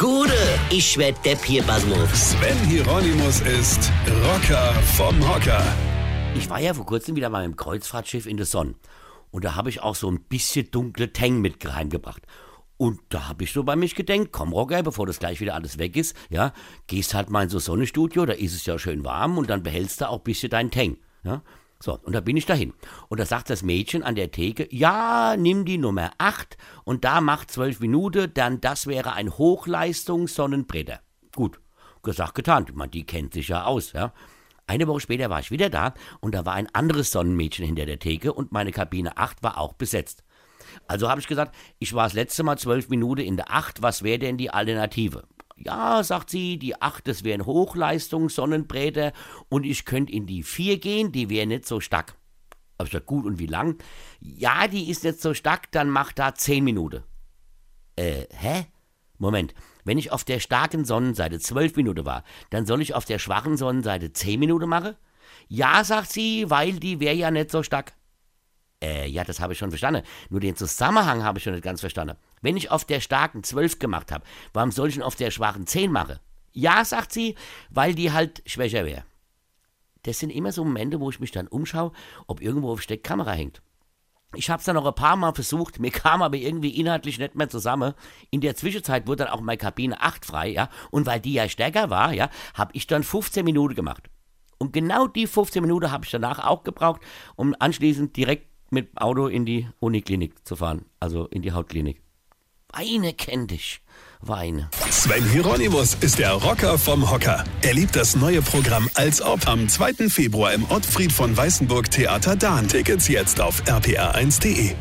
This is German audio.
Gude, ich werd Depp hier, Basmus. Sven Hieronymus ist Rocker vom Hocker. Ich war ja vor kurzem wieder mal im Kreuzfahrtschiff in der Sonne. Und da habe ich auch so ein bisschen dunkle Tang mit heimgebracht. Und da habe ich so bei mich gedenkt, komm Rocker, bevor das gleich wieder alles weg ist, ja, gehst halt mal in so Sonnenstudio, da ist es ja schön warm und dann behältst du auch ein bisschen deinen Tang. Ja. So, und da bin ich dahin. Und da sagt das Mädchen an der Theke, ja, nimm die Nummer 8 und da macht 12 Minuten, dann das wäre ein Hochleistungs-Sonnenbretter. Gut, gesagt, getan. Meine, die kennt sich ja aus, ja. Eine Woche später war ich wieder da und da war ein anderes Sonnenmädchen hinter der Theke und meine Kabine 8 war auch besetzt. Also habe ich gesagt, ich war das letzte Mal zwölf Minuten in der 8, was wäre denn die Alternative? Ja, sagt sie, die 8, das wäre ein Hochleistungs-Sonnenbräter und ich könnte in die 4 gehen, die wäre nicht so stark. Hab ich gesagt, gut, und wie lang? Ja, die ist nicht so stark, dann mach da 10 Minuten. Äh, hä? Moment, wenn ich auf der starken Sonnenseite 12 Minuten war, dann soll ich auf der schwachen Sonnenseite 10 Minuten machen? Ja, sagt sie, weil die wäre ja nicht so stark. Äh, ja, das habe ich schon verstanden. Nur den Zusammenhang habe ich schon nicht ganz verstanden. Wenn ich auf der starken 12 gemacht habe, warum soll ich denn auf der schwachen 10 machen? Ja, sagt sie, weil die halt schwächer wäre. Das sind immer so Momente, wo ich mich dann umschaue, ob irgendwo auf Steck Kamera hängt. Ich habe es dann noch ein paar Mal versucht, mir kam aber irgendwie inhaltlich nicht mehr zusammen. In der Zwischenzeit wurde dann auch meine Kabine 8 frei, ja, und weil die ja stärker war, ja, habe ich dann 15 Minuten gemacht. Und genau die 15 Minuten habe ich danach auch gebraucht, um anschließend direkt mit Auto in die Uniklinik zu fahren, also in die Hautklinik. Weine kenn dich, Weine. Sven Hieronymus ist der Rocker vom Hocker. Er liebt das neue Programm Als Ob am 2. Februar im Ottfried von Weißenburg Theater Dahn. Tickets jetzt auf rpr1.de.